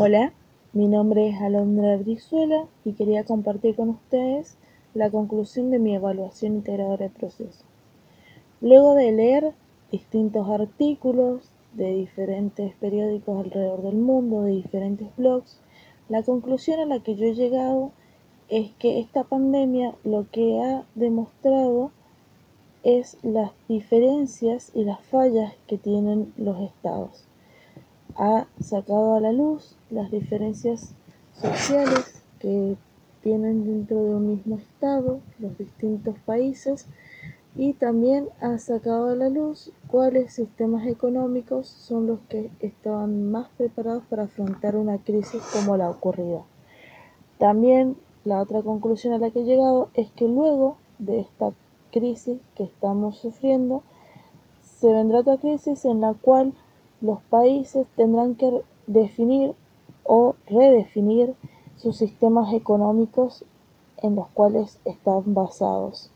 Hola, mi nombre es Alondra Brizuela y quería compartir con ustedes la conclusión de mi evaluación integradora de proceso. Luego de leer distintos artículos de diferentes periódicos alrededor del mundo, de diferentes blogs, la conclusión a la que yo he llegado es que esta pandemia lo que ha demostrado es las diferencias y las fallas que tienen los estados ha sacado a la luz las diferencias sociales que tienen dentro de un mismo Estado los distintos países y también ha sacado a la luz cuáles sistemas económicos son los que estaban más preparados para afrontar una crisis como la ocurrida. También la otra conclusión a la que he llegado es que luego de esta crisis que estamos sufriendo, se vendrá otra crisis en la cual los países tendrán que definir o redefinir sus sistemas económicos en los cuales están basados.